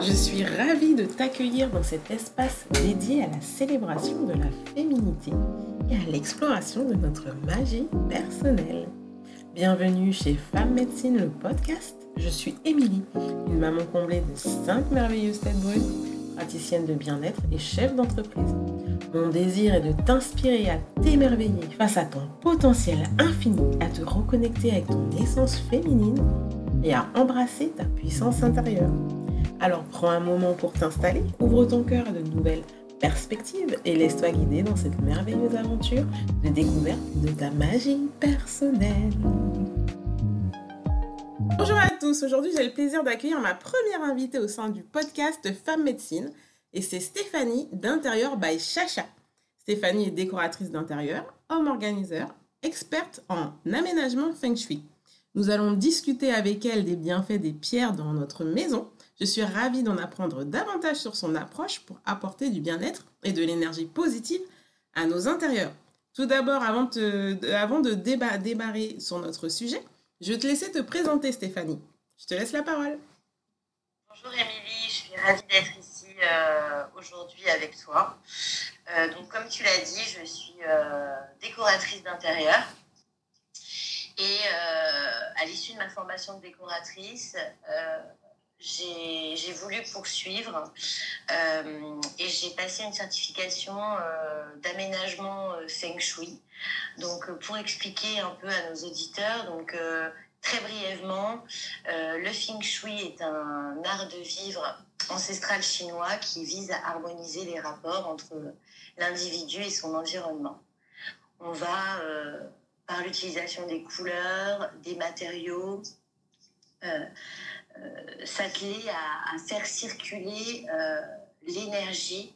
Je suis ravie de t'accueillir dans cet espace dédié à la célébration de la féminité et à l'exploration de notre magie personnelle. Bienvenue chez Femme Médecine, le podcast. Je suis Émilie, une maman comblée de 5 merveilleuses têtes brunes, praticienne de bien-être et chef d'entreprise. Mon désir est de t'inspirer à t'émerveiller face à ton potentiel infini, à te reconnecter avec ton essence féminine et à embrasser ta puissance intérieure. Alors prends un moment pour t'installer, ouvre ton cœur à de nouvelles perspectives et laisse-toi guider dans cette merveilleuse aventure de découverte de ta magie personnelle. Bonjour à tous, aujourd'hui j'ai le plaisir d'accueillir ma première invitée au sein du podcast Femme Médecine et c'est Stéphanie d'Intérieur by Chacha. Stéphanie est décoratrice d'intérieur, homme organiseur, experte en aménagement feng shui. Nous allons discuter avec elle des bienfaits des pierres dans notre maison. Je suis ravie d'en apprendre davantage sur son approche pour apporter du bien-être et de l'énergie positive à nos intérieurs. Tout d'abord, avant, de, débarrer sur notre sujet, je vais te laisser te présenter, Stéphanie. Je te laisse la parole. Bonjour Émilie, je suis ravie d'être ici euh, aujourd'hui avec toi. Euh, donc, comme tu l'as dit, je suis euh, décoratrice d'intérieur. Et à l'issue de ma formation de décoratrice, j'ai voulu poursuivre et j'ai passé une certification d'aménagement Feng Shui. Donc, pour expliquer un peu à nos auditeurs, donc Très brièvement, euh, le Feng Shui est un art de vivre ancestral chinois qui vise à harmoniser les rapports entre l'individu et son environnement. On va, euh, par l'utilisation des couleurs, des matériaux, euh, s'atteler à, faire circuler l'énergie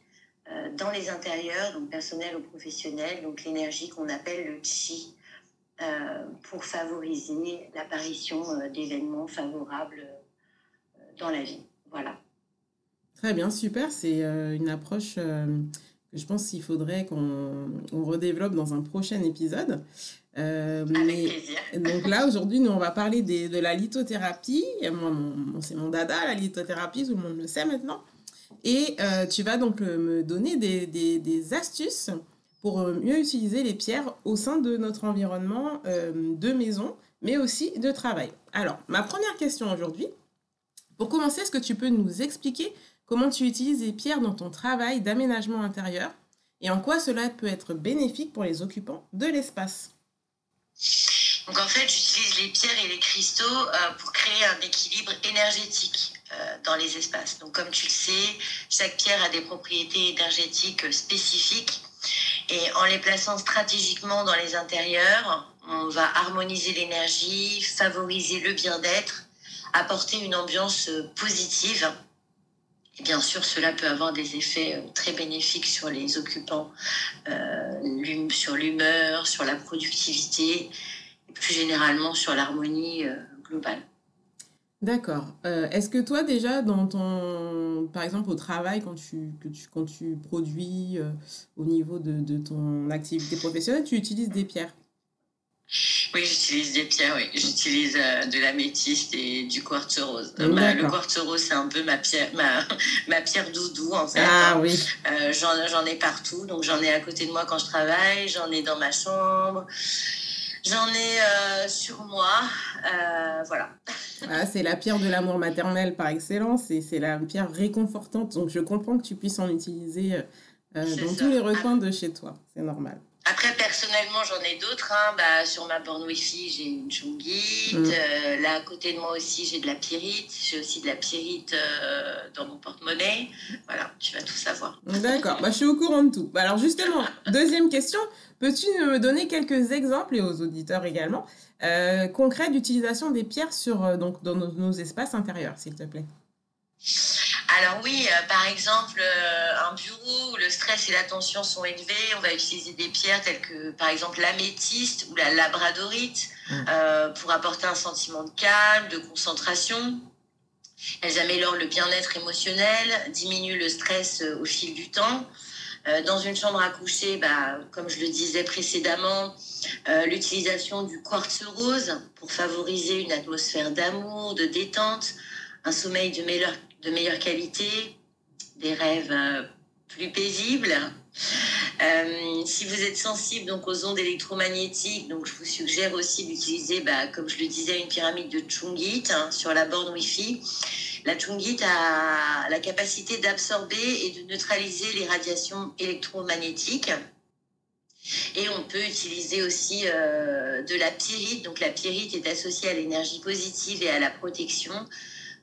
dans les intérieurs, donc personnel ou professionnel, donc l'énergie qu'on appelle le chi. Euh, pour favoriser l'apparition euh, d'événements favorables euh, dans la vie. Voilà. Très bien, super. C'est une approche je pense qu'il faudrait qu'on redéveloppe dans un prochain épisode. Avec plaisir. Donc là, aujourd'hui, nous, on va parler de la lithothérapie. c'est mon dada, la lithothérapie, tout le monde le sait maintenant. Et tu vas donc me donner des, des, des astuces pour euh, mieux utiliser les pierres au sein de notre environnement euh, de maison, mais aussi de travail. Alors, ma première question aujourd'hui, pour commencer, est-ce que tu peux nous expliquer comment tu utilises les pierres dans ton travail d'aménagement intérieur et en quoi cela peut être bénéfique pour les occupants de l'espace donc en fait, j'utilise les pierres et les cristaux euh, pour créer un équilibre énergétique dans les espaces. Donc comme tu le sais, chaque pierre a des propriétés énergétiques spécifiques et en les plaçant stratégiquement dans les intérieurs, on va harmoniser l'énergie, favoriser le bien-être, apporter une ambiance positive. Bien sûr, cela peut avoir des effets euh, très bénéfiques sur les occupants, euh, sur l'humeur, sur la productivité et plus généralement sur l'harmonie euh, globale. D'accord. Est-ce que toi, déjà, dans ton, par exemple, au travail, quand tu, que tu, quand tu produis au niveau de, de, ton activité professionnelle, tu utilises des pierres? Oui, j'utilise des pierres, oui. J'utilise euh, de l'améthyste et du quartz rose. le quartz rose, c'est un peu ma pierre, ma, ma pierre doudou, en fait. Ah oui. j'en ai partout. Donc, j'en ai à côté de moi quand je travaille, j'en ai dans ma chambre. J'en ai euh, sur moi. Euh, voilà. Ah, c'est la pierre de l'amour maternel par excellence et c'est la pierre réconfortante. Donc je comprends que tu puisses en utiliser euh, dans tous les recoins de chez toi. C'est normal. Après, personnellement, j'en ai d'autres. Hein. Bah, sur ma borne Wi-Fi, j'ai une chungite. Mm. là, à côté de moi aussi, j'ai de la pyrite. J'ai aussi de la pyrite dans mon porte-monnaie. Voilà, tu vas tout savoir. D'accord, bah, je suis au courant de tout. Bah, alors, justement, deuxième question. Peux-tu me donner quelques exemples, et aux auditeurs également, euh, concrets d'utilisation des pierres sur, euh, donc, dans nos, espaces intérieurs, s'il te plaît? Alors oui, euh, par exemple, un bureau où le stress et la tension sont élevés, on va utiliser des pierres telles que par exemple l'améthyste ou la labradorite mmh. pour apporter un sentiment de calme, de concentration. Elles améliorent le bien-être émotionnel, diminuent le stress au fil du temps. Euh, dans une chambre à coucher, bah, comme je le disais précédemment, euh, l'utilisation du quartz rose pour favoriser une atmosphère d'amour, de détente, un sommeil de meilleure, de meilleure qualité, des rêves plus paisibles. si vous êtes sensible donc aux ondes électromagnétiques, donc je vous suggère aussi d'utiliser, bah, comme je le disais, une pyramide de Chungit hein, sur la borne Wi-Fi. La Chungit a la capacité d'absorber et de neutraliser les radiations électromagnétiques. Et on peut utiliser aussi euh, de la pyrite. Donc la pyrite est associée à l'énergie positive et à la protection.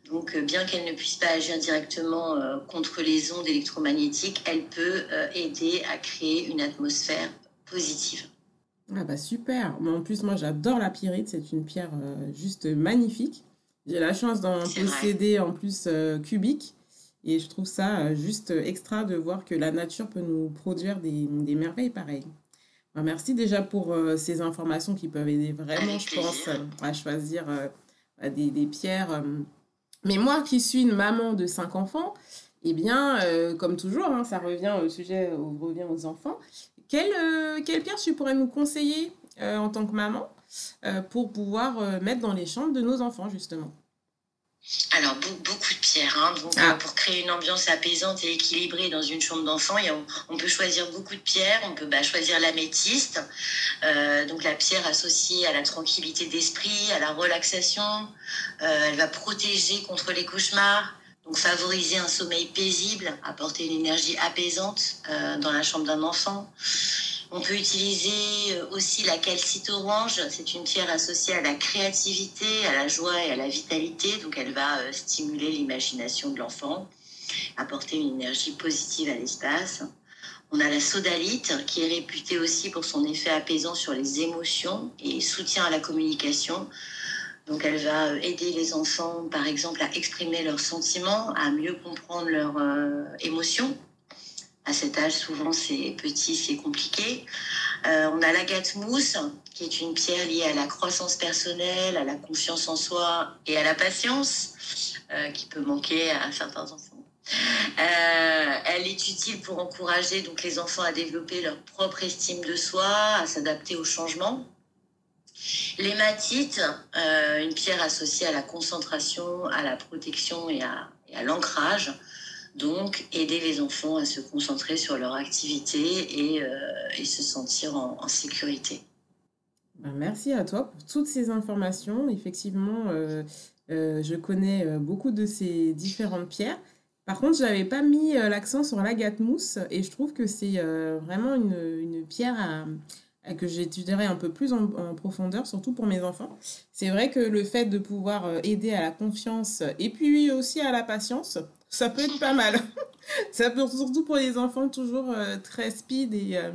Donc euh, bien qu'elle ne puisse pas agir directement euh, contre les ondes électromagnétiques, elle peut aider à créer une atmosphère positive. Ah bah super. en plus moi j'adore la pyrite, c'est une pierre juste magnifique. J'ai la chance d'en posséder en plus cubique. Et je trouve ça juste extra de voir que la nature peut nous produire des, des merveilles pareilles. Bah, merci déjà pour euh, ces informations qui peuvent aider vraiment, je pense, euh, à choisir euh, bah, des, des, pierres. Mais moi qui suis une maman de cinq enfants, eh bien, comme toujours, hein, ça revient au sujet, revient aux enfants. Quelle, quelle pierre tu pourrais nous conseiller en tant que maman pour pouvoir mettre dans les chambres de nos enfants, justement? Alors, beaucoup de pierres. Hein. Donc, ah. euh, pour créer une ambiance apaisante et équilibrée dans une chambre d'enfant, on, peut choisir beaucoup de pierres. On peut bah, choisir l'améthyste, euh, donc la pierre associée à la tranquillité d'esprit, à la relaxation. Euh, elle va protéger contre les cauchemars, donc favoriser un sommeil paisible, apporter une énergie apaisante dans la chambre d'un enfant. On peut utiliser euh, aussi la calcite orange. C'est une pierre associée à la créativité, à la joie et à la vitalité. Donc elle va euh, stimuler l'imagination de l'enfant, apporter une énergie positive à l'espace. On a la sodalite qui est réputée aussi pour son effet apaisant sur les émotions et soutien à la communication. Donc elle va euh, aider les enfants, par exemple, à exprimer leurs sentiments, à mieux comprendre leurs émotions à cet âge, souvent c'est petit, c'est compliqué. Euh, on a l'agate mousse, qui est une pierre liée à la croissance personnelle, à la confiance en soi et à la patience, euh, qui peut manquer à certains enfants. Euh, elle est utile pour encourager donc les enfants à développer leur propre estime de soi, à s'adapter au changement. L'hématite, une pierre associée à la concentration, à la protection et à, et à l'ancrage. Donc, aider les enfants à se concentrer sur leur activité et, euh, se sentir en, sécurité. Ben, merci à toi pour toutes ces informations. Effectivement, euh, euh, je connais beaucoup de ces différentes pierres. Par contre, je n'avais pas mis l'accent sur l'agate mousse et je trouve que c'est vraiment une, pierre à, que j'étudierai un peu plus en, profondeur, surtout pour mes enfants. C'est vrai que le fait de pouvoir aider à la confiance et puis aussi à la patience, ça peut être pas mal. ça peut surtout pour les enfants toujours euh, très speed et, euh,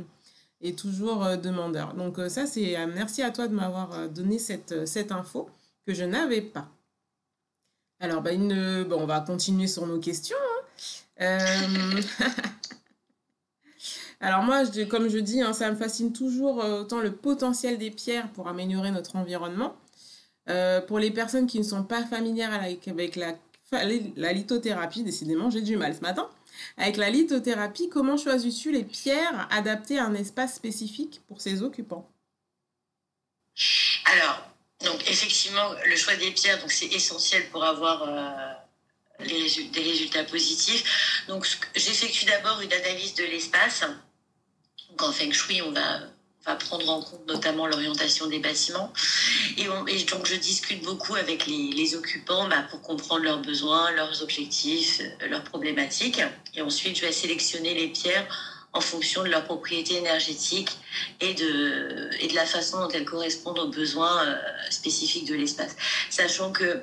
et toujours euh, demandeurs. Donc ça, c'est merci à toi de m'avoir donné cette, cette info que je n'avais pas. Alors, bah, on va continuer sur nos questions. Hein. Alors moi, comme je dis, hein, ça me fascine toujours autant le potentiel des pierres pour améliorer notre environnement. pour les personnes qui ne sont pas familières avec, avec la la lithothérapie, décidément, j'ai du mal ce matin. Avec la lithothérapie, comment choisis-tu les pierres adaptées à un espace spécifique pour ses occupants? Alors, donc effectivement, le choix des pierres, donc c'est essentiel pour avoir euh, les des résultats positifs. Donc, j'effectue d'abord une analyse de l'espace. Donc, en Feng Shui, on va va prendre en compte notamment l'orientation des bâtiments. Et, donc je discute beaucoup avec les, occupants bah, pour comprendre leurs besoins, leurs objectifs, euh, leurs problématiques. Et ensuite, je vais sélectionner les pierres en fonction de leur propriété énergétique et de, et de la façon dont elles correspondent aux besoins euh, spécifiques de l'espace. Sachant que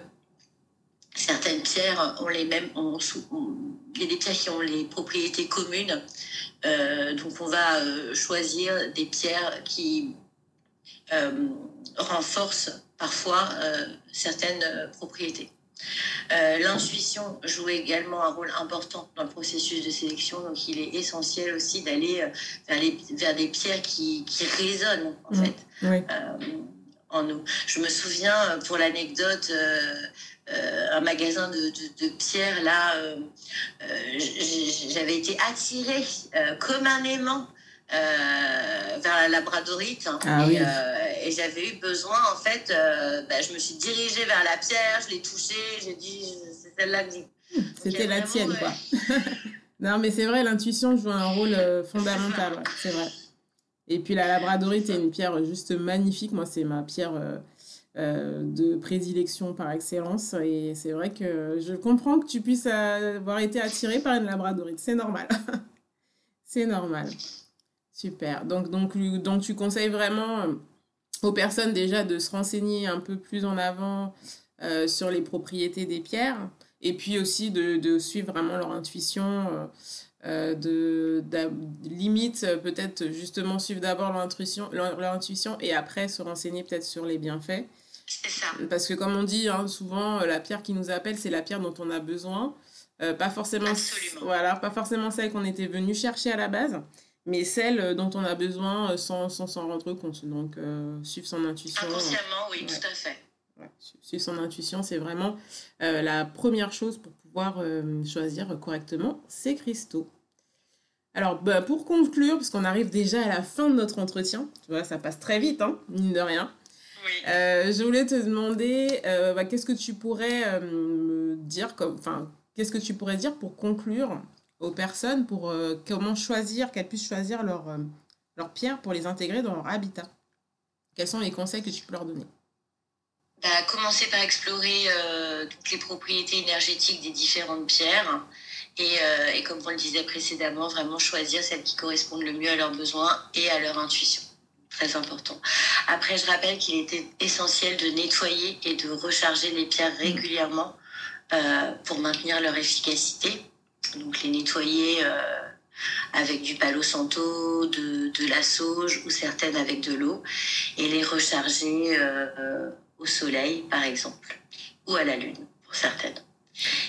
certaines pierres ont les mêmes, il y a des pierres qui ont les propriétés communes euh, donc on va euh, choisir des pierres qui euh, renforcent parfois certaines propriétés. L'intuition joue également un rôle important dans le processus de sélection, donc il est essentiel aussi d'aller vers, des pierres qui, résonnent en mmh. fait en nous. Je me souviens, pour l'anecdote, euh, un magasin de, de, pierres, là, euh, euh, j'avais été attirée comme un aimant vers la labradorite. Hein, ah et, j'avais eu besoin, en fait, bah, je me suis dirigée vers la pierre, je l'ai touchée, j'ai dit, c'est celle-là que C'était la tienne, quoi. non, mais c'est vrai, l'intuition joue un rôle euh, fondamental, c'est vrai. Et puis la labradorite est une pierre juste magnifique. Moi, c'est ma pierre euh, euh, de prédilection par excellence. Et c'est vrai que je comprends que tu puisses avoir été attiré par une labradorite. C'est normal. c'est normal. Super. Donc, donc, donc, tu conseilles vraiment aux personnes déjà de se renseigner un peu plus en avant sur les propriétés des pierres et puis aussi de, de suivre vraiment leur intuition, euh, euh de, limite peut-être justement suivre d'abord leur intuition, leur, intuition et après se renseigner peut-être sur les bienfaits. C'est ça. Parce que comme on dit hein, souvent, la pierre qui nous appelle, c'est la pierre dont on a besoin. Euh, pas forcément voilà pas forcément celle qu'on était venu chercher à la base mais celle dont on a besoin sans s'en rendre compte donc euh, suivre son intuition inconsciemment oui tout à fait suivre son intuition, c'est vraiment euh, la première chose pour pouvoir euh, choisir correctement ses cristaux. Alors, bah, pour conclure, parce qu'on arrive déjà à la fin de notre entretien, tu vois, ça passe très vite, hein, mine de rien. Euh, je voulais te demander, bah, qu'est-ce que tu pourrais me dire, enfin, qu'est-ce que tu pourrais dire pour conclure aux personnes, pour comment choisir, qu'elles puissent choisir leur, leur pierre pour les intégrer dans leur habitat? Quels sont les conseils que tu peux leur donner? Bah, Commencer par explorer euh, toutes les propriétés énergétiques des différentes pierres et, euh, et, comme on le disait précédemment, vraiment choisir celles qui correspondent le mieux à leurs besoins et à leur intuition. Très important. Après, je rappelle qu'il était essentiel de nettoyer et de recharger les pierres mmh. régulièrement euh, pour maintenir leur efficacité. Donc les nettoyer avec du palo santo, de, de, la sauge ou certaines avec de l'eau et les recharger au soleil, par exemple, ou à la lune, pour certaines.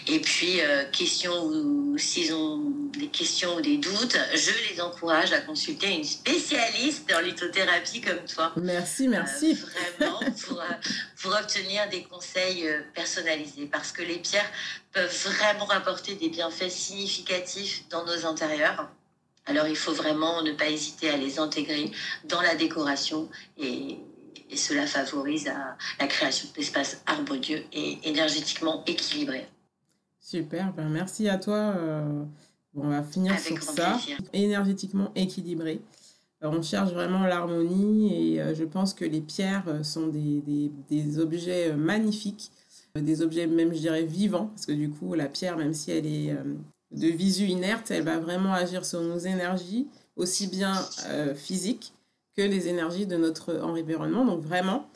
Et puis, euh, questions ou s'ils ont des questions ou des doutes, je les encourage à consulter une spécialiste en lithothérapie comme toi. Merci, merci. Euh, vraiment, pour, euh, pour, obtenir des conseils personnalisés. Parce que les pierres peuvent vraiment apporter des bienfaits significatifs dans nos intérieurs. Alors, il faut vraiment ne pas hésiter à les intégrer dans la décoration et et cela favorise la, création d'espaces harmonieux et énergétiquement équilibrés. Super, ben merci à toi. Euh, on va finir sur ça. Énergétiquement équilibré. Euh, on cherche vraiment l'harmonie et euh, je pense que les pierres sont des, des, des, objets magnifiques, des objets même, je dirais, vivants, parce que du coup, la pierre, même si elle est de visu inerte, elle va vraiment agir sur nos énergies, aussi bien physiques que les énergies de notre environnement. Donc vraiment,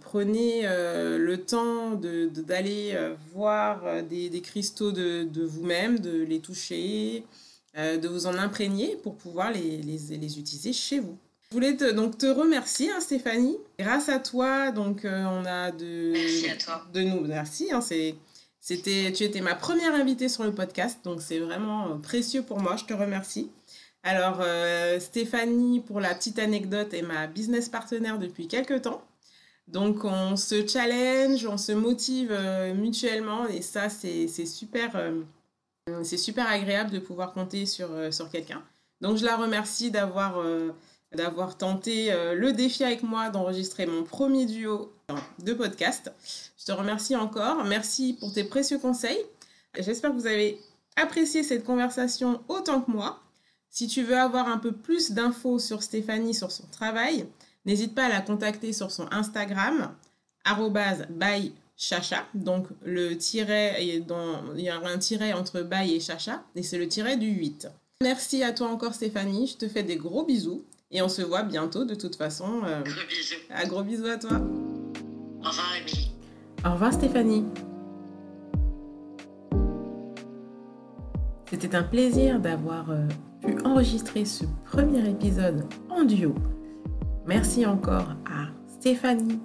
prenez euh, le temps d'aller de, euh, voir euh, des, des, cristaux de, de vous-même, de les toucher, de vous en imprégner pour pouvoir les, les, les, utiliser chez vous. Je voulais te, donc te remercier, hein, Stéphanie. Grâce à toi, donc on a de, merci à toi. de nous. Merci. Hein, c'était, tu étais ma première invitée sur le podcast, donc c'est vraiment précieux pour moi. Je te remercie. Alors, euh, Stéphanie, pour la petite anecdote, est ma business partenaire depuis quelques temps. Donc, on se challenge, on se motive euh, mutuellement et ça, c'est super, euh, c'est super agréable de pouvoir compter sur, sur quelqu'un. Donc, je la remercie d'avoir d'avoir tenté le défi avec moi d'enregistrer mon premier duo de podcast. Je te remercie encore. Merci pour tes précieux conseils. J'espère que vous avez apprécié cette conversation autant que moi. Si tu veux avoir un peu plus d'infos sur Stéphanie, sur son travail, n'hésite pas à la contacter sur son Instagram, by Chacha. Donc le tiret, il y a un tiret entre by et Chacha, et c'est le tiret du 8. Merci à toi encore Stéphanie, je te fais des gros bisous, et on se voit bientôt de toute façon. Euh, gros bisous. À gros bisous à toi. Au revoir Émilie. Au revoir Stéphanie. C'était un plaisir d'avoir... Euh, pu enregistrer ce premier épisode en duo. Merci encore à Stéphanie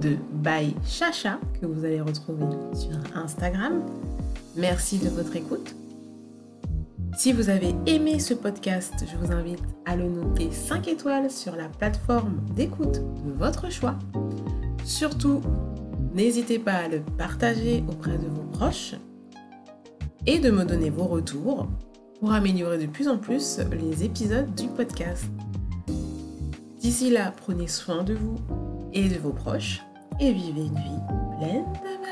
de By Chacha que vous allez retrouver sur Instagram. Merci de votre écoute. Si vous avez aimé ce podcast, je vous invite à le noter 5 étoiles sur la plateforme d'écoute de votre choix. Surtout, n'hésitez pas à le partager auprès de vos proches et de me donner vos retours pour améliorer de plus en plus les épisodes du podcast. D'ici là, prenez soin de vous et de vos proches et vivez une vie pleine de